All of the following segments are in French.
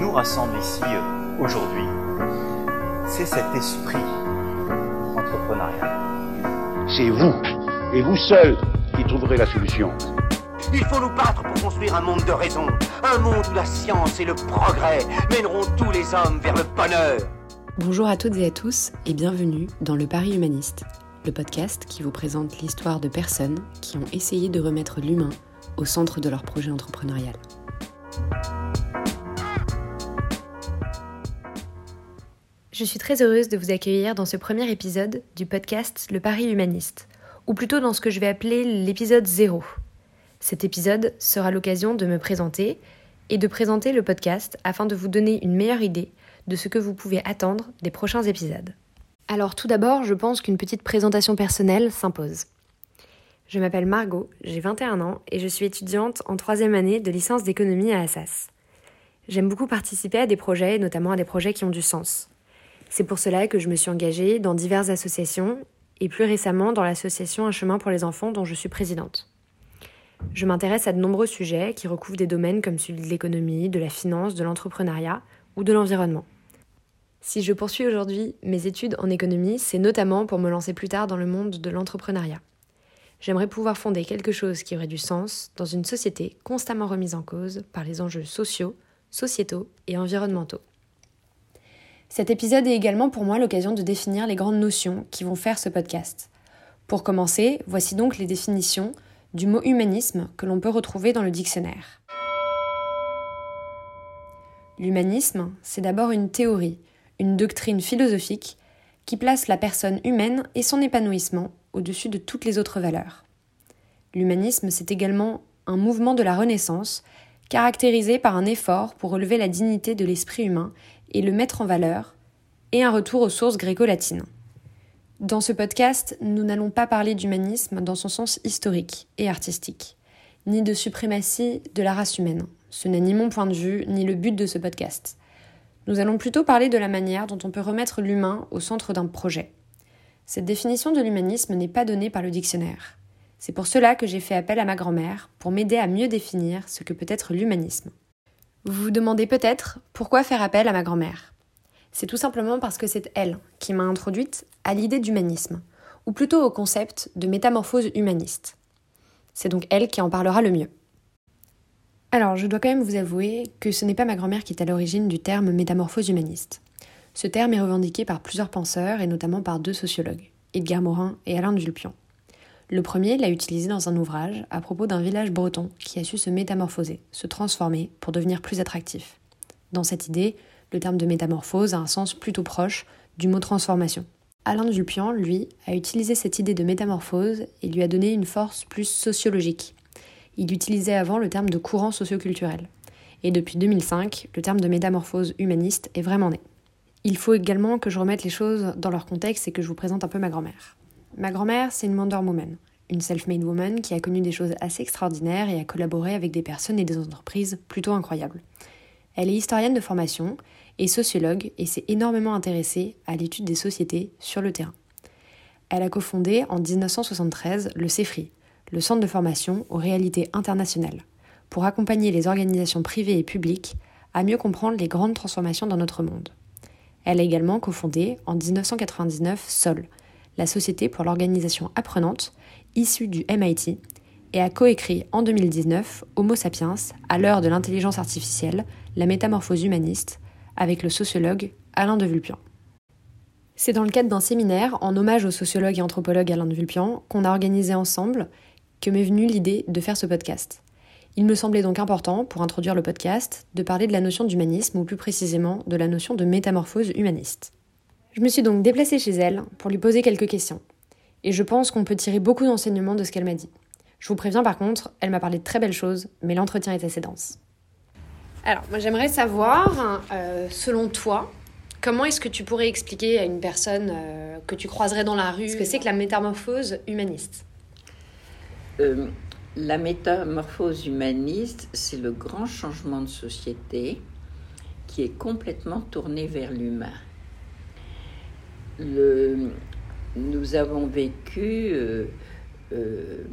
nous rassemble ici euh, aujourd'hui, c'est cet esprit entrepreneurial. C'est vous, et vous seul, qui trouverez la solution. Il faut nous battre pour construire un monde de raison, un monde où la science et le progrès mèneront tous les hommes vers le bonheur. Bonjour à toutes et à tous et bienvenue dans le Paris Humaniste, le podcast qui vous présente l'histoire de personnes qui ont essayé de remettre l'humain au centre de leur projet entrepreneurial. Je suis très heureuse de vous accueillir dans ce premier épisode du podcast Le Paris Humaniste, ou plutôt dans ce que je vais appeler l'épisode 0. Cet épisode sera l'occasion de me présenter et de présenter le podcast afin de vous donner une meilleure idée de ce que vous pouvez attendre des prochains épisodes. Alors tout d'abord, je pense qu'une petite présentation personnelle s'impose. Je m'appelle Margot, j'ai 21 ans et je suis étudiante en troisième année de licence d'économie à Assas. J'aime beaucoup participer à des projets, notamment à des projets qui ont du sens. C'est pour cela que je me suis engagée dans diverses associations et plus récemment dans l'association Un chemin pour les enfants dont je suis présidente. Je m'intéresse à de nombreux sujets qui recouvrent des domaines comme celui de l'économie, de la finance, de l'entrepreneuriat ou de l'environnement. Si je poursuis aujourd'hui mes études en économie, c'est notamment pour me lancer plus tard dans le monde de l'entrepreneuriat. J'aimerais pouvoir fonder quelque chose qui aurait du sens dans une société constamment remise en cause par les enjeux sociaux, sociétaux et environnementaux. Cet épisode est également pour moi l'occasion de définir les grandes notions qui vont faire ce podcast. Pour commencer, voici donc les définitions du mot humanisme que l'on peut retrouver dans le dictionnaire. L'humanisme, c'est d'abord une théorie, une doctrine philosophique qui place la personne humaine et son épanouissement au-dessus de toutes les autres valeurs. L'humanisme, c'est également un mouvement de la Renaissance caractérisé par un effort pour relever la dignité de l'esprit humain et le mettre en valeur, et un retour aux sources gréco-latines. Dans ce podcast, nous n'allons pas parler d'humanisme dans son sens historique et artistique, ni de suprématie de la race humaine. Ce n'est ni mon point de vue, ni le but de ce podcast. Nous allons plutôt parler de la manière dont on peut remettre l'humain au centre d'un projet. Cette définition de l'humanisme n'est pas donnée par le dictionnaire. C'est pour cela que j'ai fait appel à ma grand-mère pour m'aider à mieux définir ce que peut être l'humanisme. Vous vous demandez peut-être pourquoi faire appel à ma grand-mère. C'est tout simplement parce que c'est elle qui m'a introduite à l'idée d'humanisme, ou plutôt au concept de métamorphose humaniste. C'est donc elle qui en parlera le mieux. Alors, je dois quand même vous avouer que ce n'est pas ma grand-mère qui est à l'origine du terme métamorphose humaniste. Ce terme est revendiqué par plusieurs penseurs et notamment par deux sociologues, Edgar Morin et Alain Dulpian. Le premier l'a utilisé dans un ouvrage à propos d'un village breton qui a su se métamorphoser, se transformer pour devenir plus attractif. Dans cette idée, le terme de métamorphose a un sens plutôt proche du mot transformation. Alain Dulpian, lui, a utilisé cette idée de métamorphose et lui a donné une force plus sociologique. Il utilisait avant le terme de courant socioculturel. Et depuis 2005, le terme de métamorphose humaniste est vraiment né. Il faut également que je remette les choses dans leur contexte et que je vous présente un peu ma grand-mère. Ma grand-mère, c'est une Wonder Woman, une self-made woman qui a connu des choses assez extraordinaires et a collaboré avec des personnes et des entreprises plutôt incroyables. Elle est historienne de formation et sociologue et s'est énormément intéressée à l'étude des sociétés sur le terrain. Elle a cofondé en 1973 le CEFRI, le Centre de formation aux réalités internationales, pour accompagner les organisations privées et publiques à mieux comprendre les grandes transformations dans notre monde. Elle a également cofondé en 1999 SOL, la Société pour l'organisation apprenante, issue du MIT, et a coécrit en 2019 Homo sapiens, à l'heure de l'intelligence artificielle, la métamorphose humaniste, avec le sociologue Alain de Vulpian. C'est dans le cadre d'un séminaire en hommage au sociologue et anthropologue Alain de Vulpian qu'on a organisé ensemble que m'est venue l'idée de faire ce podcast. Il me semblait donc important, pour introduire le podcast, de parler de la notion d'humanisme, ou plus précisément de la notion de métamorphose humaniste. Je me suis donc déplacée chez elle pour lui poser quelques questions. Et je pense qu'on peut tirer beaucoup d'enseignements de ce qu'elle m'a dit. Je vous préviens par contre, elle m'a parlé de très belles choses, mais l'entretien est assez dense. Alors, moi j'aimerais savoir, euh, selon toi, comment est-ce que tu pourrais expliquer à une personne euh, que tu croiserais dans la rue ce que c'est que la métamorphose humaniste? Euh, La métamorphose humaniste, c'est le grand changement de société qui est complètement tourné vers l'humain le, nous avons vécu euh, euh,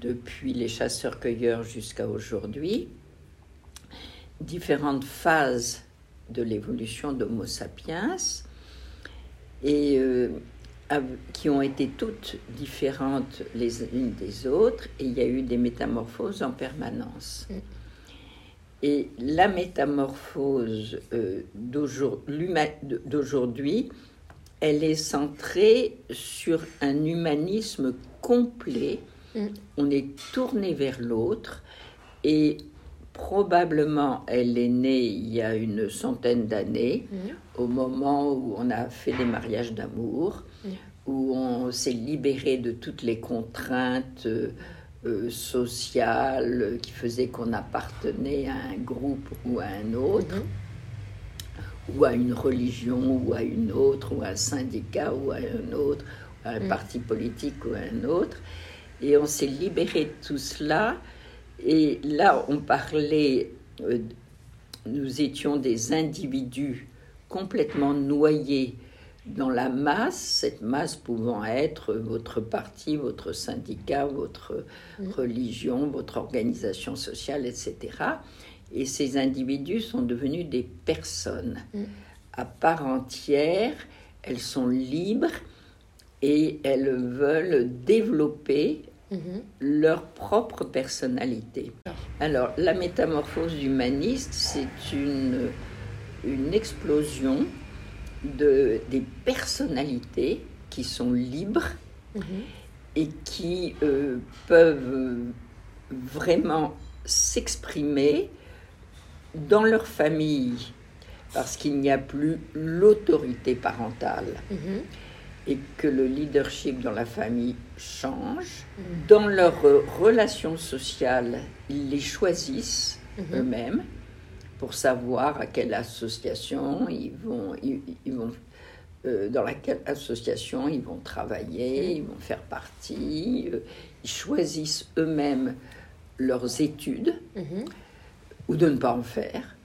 depuis les chasseurs-cueilleurs jusqu'à aujourd'hui différentes phases de l'évolution d'Homo sapiens et euh, qui ont été toutes différentes les unes des autres et il y a eu des métamorphoses en permanence. Mm. Et la métamorphose d'aujourd'hui, elle est centrée sur un humanisme complet. Mm. On est tourné vers l'autre et probablement elle est née il y a une centaine d'années, mm. au moment où on a fait des mariages d'amour, mm. où on s'est libéré de toutes les contraintes euh, euh, sociales qui faisaient qu'on appartenait à un groupe ou à un autre. Ou à une religion, ou à une autre, ou à un syndicat, ou à un autre, ou à un mm. parti politique, ou à un autre. Et on s'est libéré de tout cela. Et là, on parlait, euh, nous étions des individus complètement noyés dans la masse, cette masse pouvant être votre parti, votre syndicat, votre mm. religion, votre organisation sociale, etc. Et ces individus sont devenus des personnes mm. à part entière. Elles sont libres et elles veulent développer mm-hmm. leur propre personnalité. Alors, la métamorphose humaniste, c'est une, une explosion de, des personnalités qui sont libres mm-hmm. et qui euh, peuvent vraiment s'exprimer dans leur famille, parce qu'il n'y a plus l'autorité parentale mhm. et que le leadership dans la famille change, mhm. dans leurs relations sociales, ils les choisissent mhm. eux-mêmes pour savoir à quelle association ils vont, ils, vont euh, dans laquelle association ils vont travailler, ils vont faire partie, euh, ils choisissent eux-mêmes leurs études ou de ne pas en faire,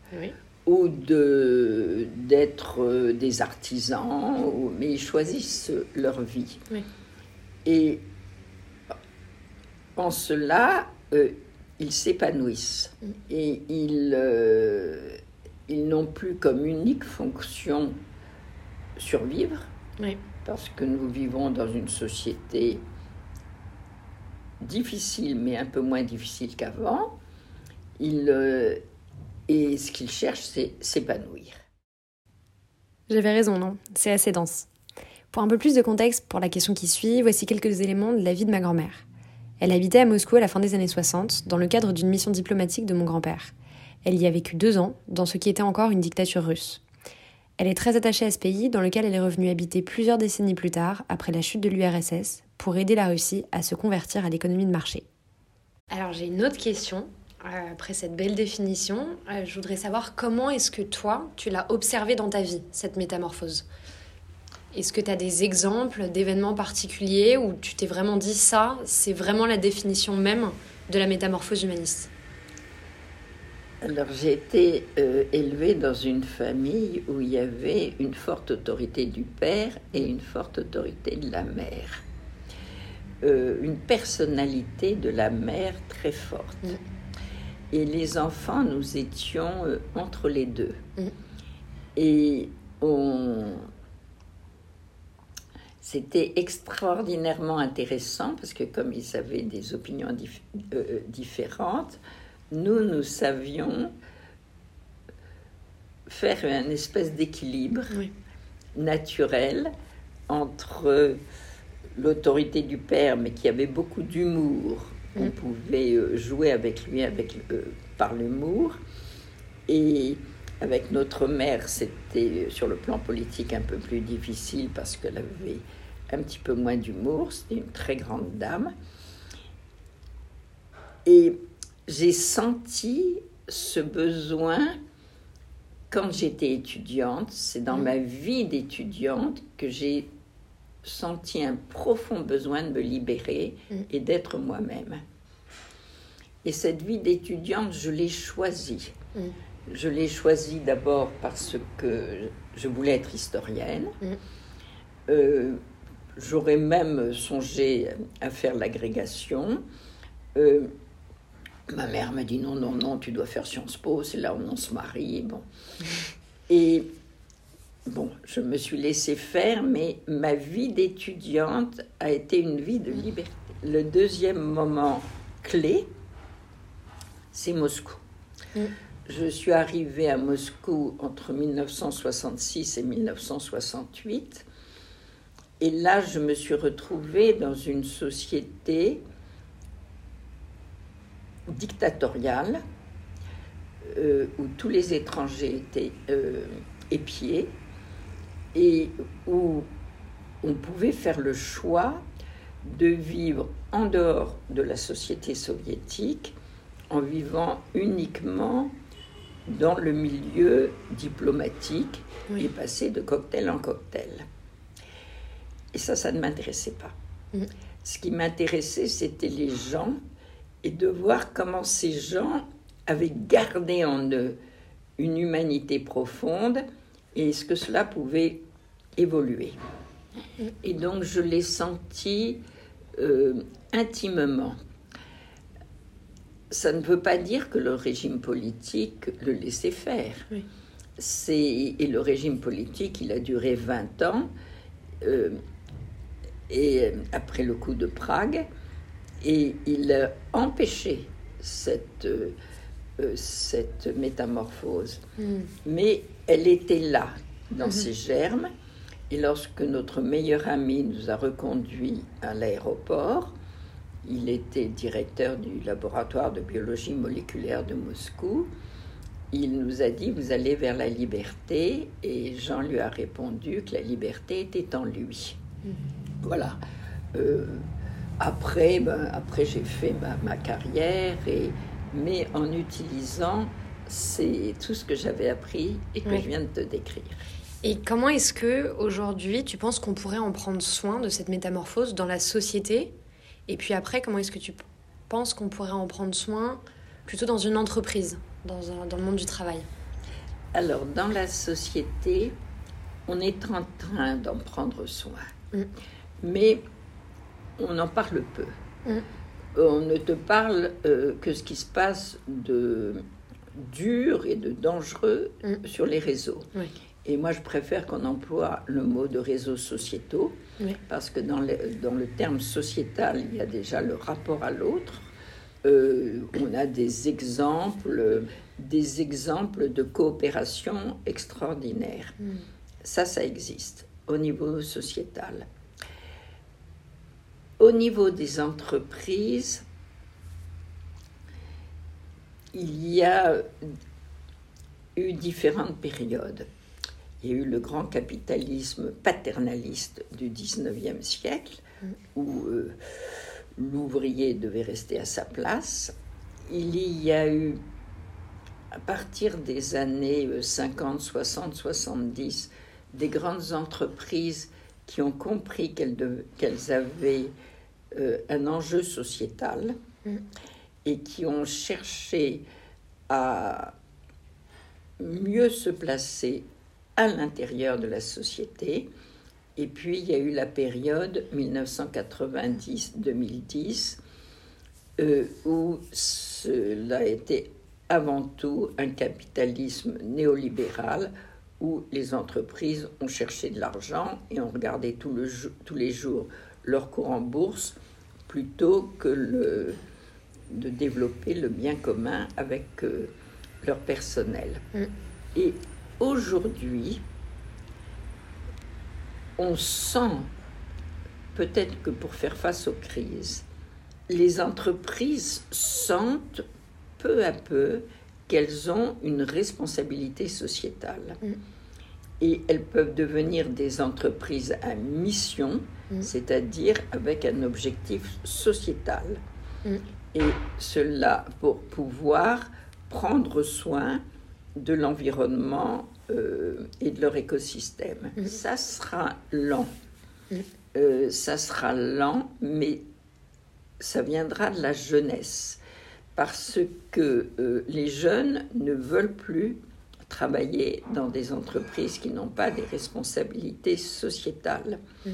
ou de, d'être euh, des artisans, ou, mais ils choisissent leur vie. Et en cela, euh, ils s'épanouissent. Mm. et ils, euh, ils n'ont plus comme unique fonction survivre, parce que nous vivons dans une société difficile, mais un peu moins difficile qu'avant il, euh, et ce qu'il cherche, c'est s'épanouir. J'avais raison, non? C'est assez dense. Pour un peu plus de contexte pour la question qui suit, voici quelques éléments de la vie de ma grand-mère. Elle habitait à Moscou à la fin des années 60, dans le cadre d'une mission diplomatique de mon grand-père. Elle y a vécu deux ans, dans ce qui était encore une dictature russe. Elle est très attachée à ce pays, dans lequel elle est revenue habiter plusieurs décennies plus tard, après la chute de l'URSS, pour aider la Russie à se convertir à l'économie de marché. Alors j'ai une autre question après cette belle définition, euh, je voudrais savoir comment est-ce que toi, tu l'as observé dans ta vie, cette métamorphose? Est-ce que tu as des exemples d'événements particuliers où tu t'es vraiment dit ça, c'est vraiment la définition même de la métamorphose humaniste? Alors j'ai été euh, élevée dans une famille où il y avait une forte autorité du père et une forte autorité de la mère. une personnalité de la mère très forte. Mm. Et les enfants, nous étions euh, entre les deux. Mm. Et on... C'était extraordinairement intéressant parce que comme ils avaient des opinions euh, différentes, nous, nous savions faire une espèce d'équilibre naturel entre l'autorité du père, mais qui avait beaucoup d'humour, on pouvait euh, jouer avec lui avec, euh, par l'humour. Et avec notre mère, c'était euh, sur le plan politique un peu plus difficile parce qu'elle avait un petit peu moins d'humour. C'était une très grande dame. Et j'ai senti ce besoin quand j'étais étudiante. C'est dans mm. ma vie d'étudiante que j'ai senti un profond besoin de me libérer mm. et d'être moi-même. Et cette vie d'étudiante, je l'ai choisie. Mm. Je l'ai choisie d'abord parce que je voulais être historienne. Mm. Euh, j'aurais même songé à faire l'agrégation. Euh, Ma mère m'a dit non, non, non, tu dois faire Sciences Po, c'est là où on se marie. Bon. Et bon, je me suis laissée faire, mais ma vie d'étudiante a été une vie de liberté. Le deuxième moment clé, c'est Moscou. Mm. Je suis arrivée à Moscou entre 1966 et 1968. Et là, je me suis retrouvée dans une société dictatoriale euh, où tous les étrangers étaient euh, épiés et où on pouvait faire le choix de vivre en dehors de la société soviétique en vivant uniquement dans le milieu diplomatique et passer de cocktail en cocktail. Et ça, ça ne m'intéressait pas. Mm. Ce qui m'intéressait, c'était les gens et de voir comment ces gens avaient gardé en eux une humanité profonde et ce que cela pouvait évoluer. Et donc je l'ai senti euh, intimement. Ça ne veut pas dire que le régime politique le laissait faire. Et le régime politique, il a duré 20 ans, euh, et après le coup de Prague, et il a empêché cette, euh, cette métamorphose. Hmm. Mais elle était là, dans ses germes, et lorsque notre meilleur ami nous a reconduits à l'aéroport, il était directeur du laboratoire de biologie moléculaire de Moscou. Il nous a dit Vous allez vers la liberté. Et Jean lui a répondu que la liberté était en lui. Mhm. Voilà. Euh, après, ben, après j'ai fait ma, carrière, et, mais en utilisant c'est tout ce que j'avais appris et que je viens de te décrire. Et comment est-ce que aujourd'hui tu penses qu'on pourrait en prendre soin de cette métamorphose dans la société? Et puis après, comment est-ce que tu penses qu'on pourrait en prendre soin plutôt dans une entreprise, dans, dans le monde du travail? Alors, dans la société, on est en train d'en prendre soin. Mm. Mais on en parle peu. Mm. On ne te parle euh, que ce qui se passe de dur et de dangereux mm. sur les réseaux. Et moi, je préfère qu'on emploie le mot de réseaux sociétaux, parce que dans le, dans le terme sociétal, il y a déjà le rapport à l'autre. Euh, on a des exemples, des exemples de coopération extraordinaire. Hmm. Ça, ça existe au niveau sociétal. Au niveau des entreprises, il y a eu différentes périodes. Il y a eu le grand capitalisme paternaliste du 19e siècle, mm. où euh, l'ouvrier devait rester à sa place. Il y a eu, à partir des années 50, 60, 70, des grandes entreprises qui ont compris qu'elles avaient euh, un enjeu sociétal mm. et qui ont cherché à mieux se placer à l'intérieur de la société. Et puis, il y a eu la période 1990-2010 euh, où cela était avant tout un capitalisme néolibéral où les entreprises ont cherché de l'argent et ont regardé tout le, tous les jours leur cours en bourse plutôt que le, de développer le bien commun avec euh, leur personnel. Mm. Et aujourd'hui, on sent peut-être que pour faire face aux crises, les entreprises sentent peu à peu qu'elles ont une responsabilité sociétale. Mm. Et elles peuvent devenir des entreprises à mission, mm. c'est-à-dire avec un objectif sociétal. Mm. Et cela pour pouvoir prendre soin de l'environnement euh, et de leur écosystème. Mm. Ça sera lent. Mm. Euh, ça sera lent, mais ça viendra de la jeunesse. Parce que euh, les jeunes ne veulent plus travailler dans des entreprises qui n'ont pas des responsabilités sociétales. Mm.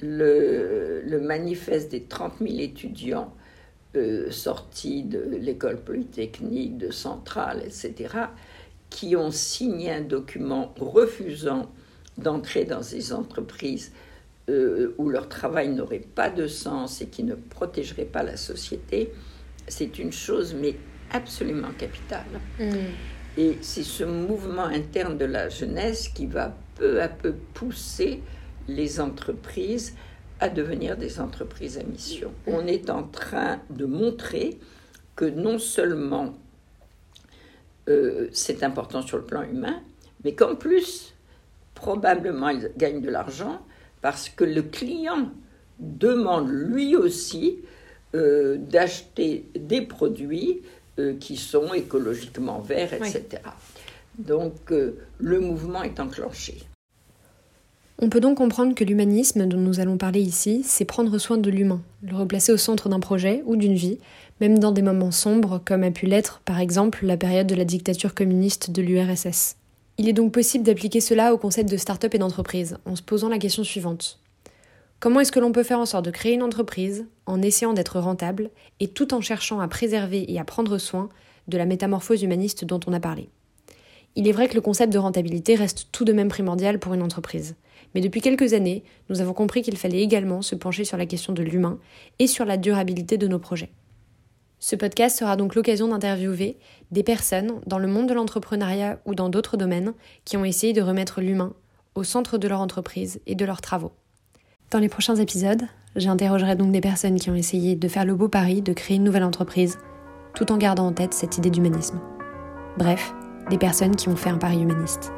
Le, le, manifeste des 30 000 étudiants sortis de l'école polytechnique, de Centrale, etc., qui ont signé un document refusant d'entrer dans ces entreprises euh, où leur travail n'aurait pas de sens et qui ne protégerait pas la société, c'est une chose mais absolument capitale. Mm. Et c'est ce mouvement interne de la jeunesse qui va peu à peu pousser les entreprises à devenir des entreprises à mission. Mm. On est en train de montrer que non seulement euh, c'est important sur le plan humain, mais qu'en plus, probablement, ils gagnent de l'argent parce que le client demande lui aussi euh, d'acheter des produits euh, qui sont écologiquement verts, etc. Donc le mouvement est enclenché. On peut donc comprendre que l'humanisme dont nous allons parler ici, c'est prendre soin de l'humain, le replacer au centre d'un projet ou d'une vie, même dans des moments sombres comme a pu l'être par exemple la période de la dictature communiste de l'URSS. Il est donc possible d'appliquer cela au concept de start-up et d'entreprise en se posant la question suivante. Comment est-ce que l'on peut faire en sorte de créer une entreprise en essayant d'être rentable et tout en cherchant à préserver et à prendre soin de la métamorphose humaniste dont on a parlé? Il est vrai que le concept de rentabilité reste tout de même primordial pour une entreprise. Mais depuis quelques années, nous avons compris qu'il fallait également se pencher sur la question de l'humain et sur la durabilité de nos projets. Ce podcast sera donc l'occasion d'interviewer des personnes dans le monde de l'entrepreneuriat ou dans d'autres domaines qui ont essayé de remettre l'humain au centre de leur entreprise et de leurs travaux. Dans les prochains épisodes, j'interrogerai donc des personnes qui ont essayé de faire le beau pari de créer une nouvelle entreprise, tout en gardant en tête cette idée d'humanisme. Bref, des personnes qui ont fait un pari humaniste.